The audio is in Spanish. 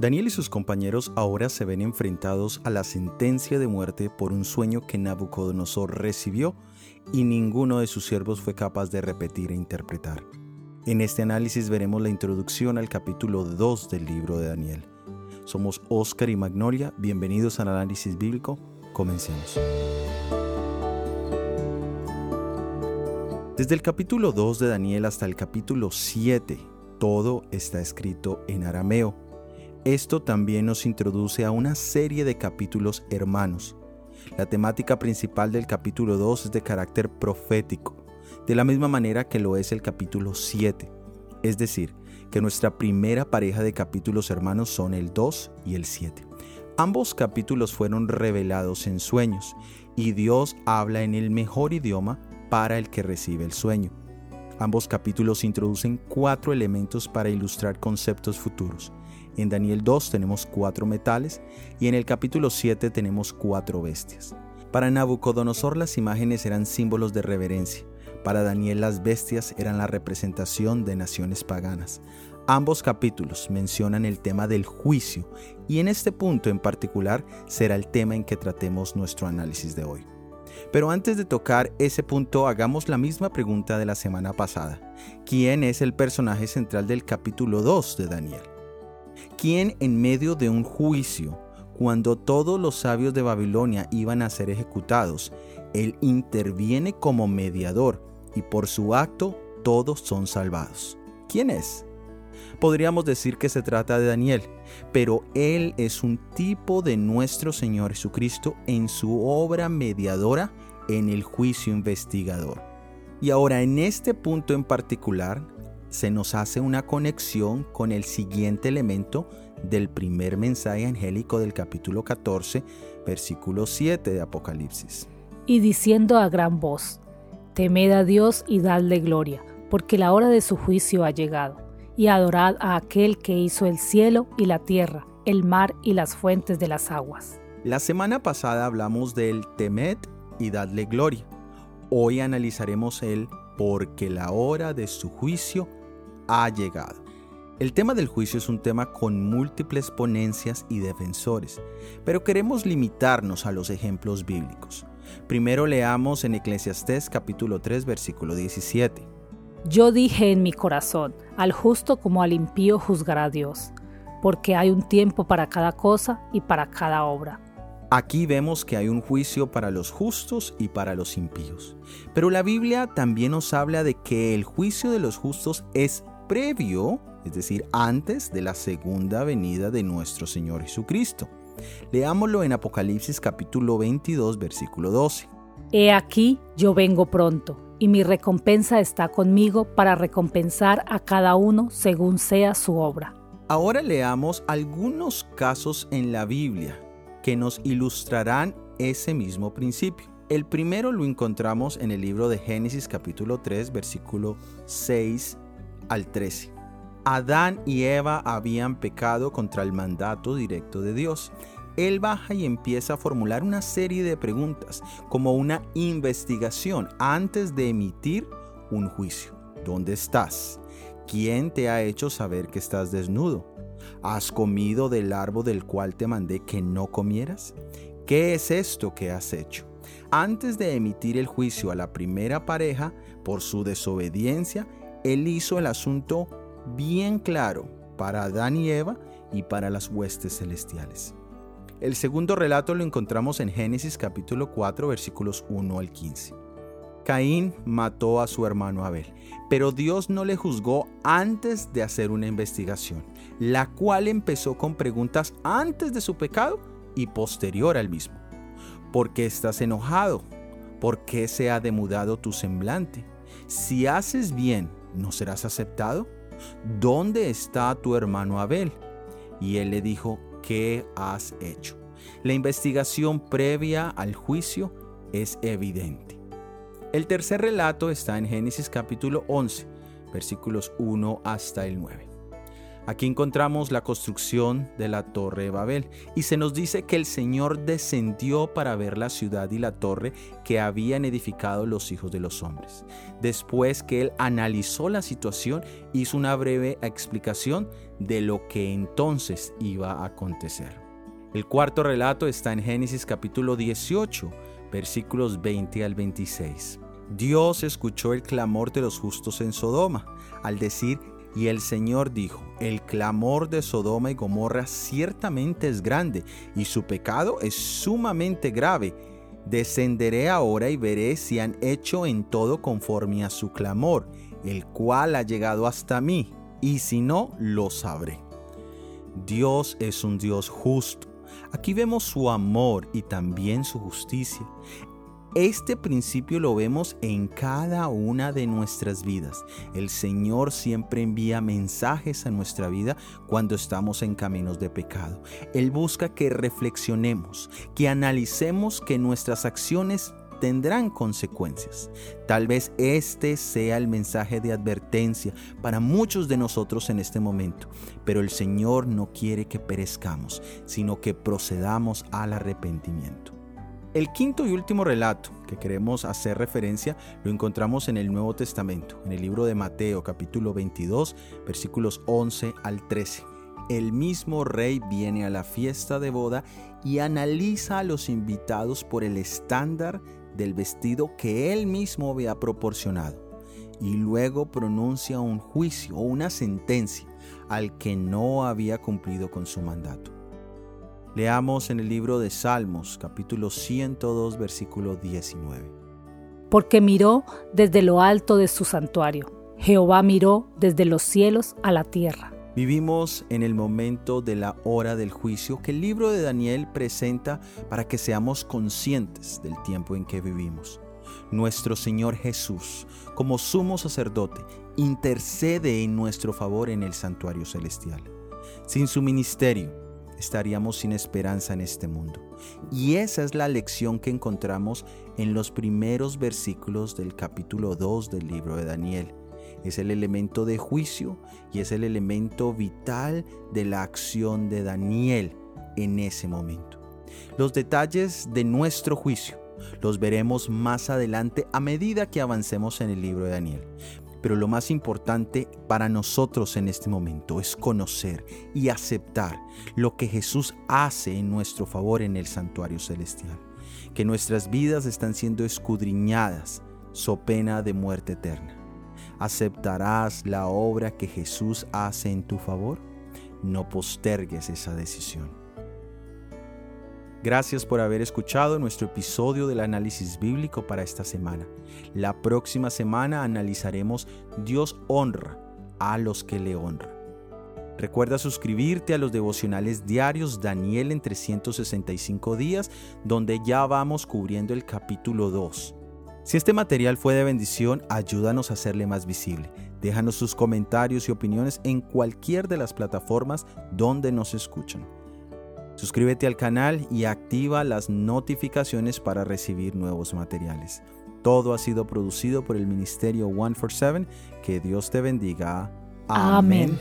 Daniel y sus compañeros ahora se ven enfrentados a la sentencia de muerte por un sueño que Nabucodonosor recibió y ninguno de sus siervos fue capaz de repetir e interpretar. En este análisis veremos la introducción al capítulo 2 del libro de Daniel. Somos Oscar y Magnolia, bienvenidos al análisis bíblico, comencemos. Desde el capítulo 2 de Daniel hasta el capítulo 7, todo está escrito en arameo esto también nos introduce a una serie de capítulos hermanos. La temática principal del capítulo 2 es de carácter profético, de la misma manera que lo es el capítulo 7. Es decir, que nuestra primera pareja de capítulos hermanos son el 2 y el 7. Ambos capítulos fueron revelados en sueños y Dios habla en el mejor idioma para el que recibe el sueño. Ambos capítulos introducen cuatro elementos para ilustrar conceptos futuros. En Daniel 2 tenemos cuatro metales y en el capítulo 7 tenemos cuatro bestias. Para Nabucodonosor las imágenes eran símbolos de reverencia. Para Daniel las bestias eran la representación de naciones paganas. Ambos capítulos mencionan el tema del juicio y en este punto en particular será el tema en que tratemos nuestro análisis de hoy. Pero antes de tocar ese punto, hagamos la misma pregunta de la semana pasada. ¿Quién es el personaje central del capítulo 2 de Daniel? ¿Quién en medio de un juicio, cuando todos los sabios de Babilonia iban a ser ejecutados, él interviene como mediador y por su acto todos son salvados? ¿Quién es? Podríamos decir que se trata de Daniel, pero él es un tipo de nuestro Señor Jesucristo en su obra mediadora en el juicio investigador. Y ahora en este punto en particular, se nos hace una conexión con el siguiente elemento del primer mensaje angélico del capítulo 14, versículo 7 de Apocalipsis. Y diciendo a gran voz, temed a Dios y dadle gloria, porque la hora de su juicio ha llegado, y adorad a aquel que hizo el cielo y la tierra, el mar y las fuentes de las aguas. La semana pasada hablamos del temed y dadle gloria. Hoy analizaremos el porque la hora de su juicio ha llegado. El tema del juicio es un tema con múltiples ponencias y defensores, pero queremos limitarnos a los ejemplos bíblicos. Primero leamos en Eclesiastés capítulo 3 versículo 17. Yo dije en mi corazón, al justo como al impío juzgará Dios, porque hay un tiempo para cada cosa y para cada obra. Aquí vemos que hay un juicio para los justos y para los impíos. Pero la Biblia también nos habla de que el juicio de los justos es previo, es decir, antes de la segunda venida de nuestro Señor Jesucristo. Leámoslo en Apocalipsis capítulo 22, versículo 12. He aquí, yo vengo pronto, y mi recompensa está conmigo para recompensar a cada uno según sea su obra. Ahora leamos algunos casos en la Biblia que nos ilustrarán ese mismo principio. El primero lo encontramos en el libro de Génesis capítulo 3, versículo 6 al 13. Adán y Eva habían pecado contra el mandato directo de Dios. Él baja y empieza a formular una serie de preguntas, como una investigación antes de emitir un juicio. ¿Dónde estás? ¿Quién te ha hecho saber que estás desnudo? ¿Has comido del árbol del cual te mandé que no comieras? ¿Qué es esto que has hecho? Antes de emitir el juicio a la primera pareja por su desobediencia, él hizo el asunto bien claro para Adán y Eva y para las huestes celestiales. El segundo relato lo encontramos en Génesis capítulo 4 versículos 1 al 15. Caín mató a su hermano Abel, pero Dios no le juzgó antes de hacer una investigación, la cual empezó con preguntas antes de su pecado y posterior al mismo. ¿Por qué estás enojado? ¿Por qué se ha demudado tu semblante? Si haces bien, ¿no serás aceptado? ¿Dónde está tu hermano Abel? Y él le dijo, ¿qué has hecho? La investigación previa al juicio es evidente. El tercer relato está en Génesis capítulo 11, versículos 1 hasta el 9. Aquí encontramos la construcción de la torre de Babel y se nos dice que el Señor descendió para ver la ciudad y la torre que habían edificado los hijos de los hombres. Después que él analizó la situación, hizo una breve explicación de lo que entonces iba a acontecer. El cuarto relato está en Génesis capítulo 18, versículos 20 al 26. Dios escuchó el clamor de los justos en Sodoma, al decir y el Señor dijo, el clamor de Sodoma y Gomorra ciertamente es grande, y su pecado es sumamente grave. Descenderé ahora y veré si han hecho en todo conforme a su clamor, el cual ha llegado hasta mí, y si no, lo sabré. Dios es un Dios justo. Aquí vemos su amor y también su justicia. Este principio lo vemos en cada una de nuestras vidas. El Señor siempre envía mensajes a nuestra vida cuando estamos en caminos de pecado. Él busca que reflexionemos, que analicemos que nuestras acciones tendrán consecuencias. Tal vez este sea el mensaje de advertencia para muchos de nosotros en este momento, pero el Señor no quiere que perezcamos, sino que procedamos al arrepentimiento. El quinto y último relato que queremos hacer referencia lo encontramos en el Nuevo Testamento, en el libro de Mateo capítulo 22 versículos 11 al 13. El mismo rey viene a la fiesta de boda y analiza a los invitados por el estándar del vestido que él mismo había proporcionado y luego pronuncia un juicio o una sentencia al que no había cumplido con su mandato. Leamos en el libro de Salmos, capítulo 102, versículo 19. Porque miró desde lo alto de su santuario. Jehová miró desde los cielos a la tierra. Vivimos en el momento de la hora del juicio que el libro de Daniel presenta para que seamos conscientes del tiempo en que vivimos. Nuestro Señor Jesús, como sumo sacerdote, intercede en nuestro favor en el santuario celestial. Sin su ministerio, estaríamos sin esperanza en este mundo. Y esa es la lección que encontramos en los primeros versículos del capítulo 2 del libro de Daniel. Es el elemento de juicio y es el elemento vital de la acción de Daniel en ese momento. Los detalles de nuestro juicio los veremos más adelante a medida que avancemos en el libro de Daniel. Pero lo más importante para nosotros en este momento es conocer y aceptar lo que Jesús hace en nuestro favor en el santuario celestial. Que nuestras vidas están siendo escudriñadas so pena de muerte eterna. ¿Aceptarás la obra que Jesús hace en tu favor? No postergues esa decisión. Gracias por haber escuchado nuestro episodio del análisis bíblico para esta semana. La próxima semana analizaremos Dios honra a los que le honran. Recuerda suscribirte a los devocionales diarios Daniel en 365 días, donde ya vamos cubriendo el capítulo 2. Si este material fue de bendición, ayúdanos a hacerle más visible. Déjanos sus comentarios y opiniones en cualquier de las plataformas donde nos escuchan. Suscríbete al canal y activa las notificaciones para recibir nuevos materiales. Todo ha sido producido por el Ministerio 147. Que Dios te bendiga. Amén.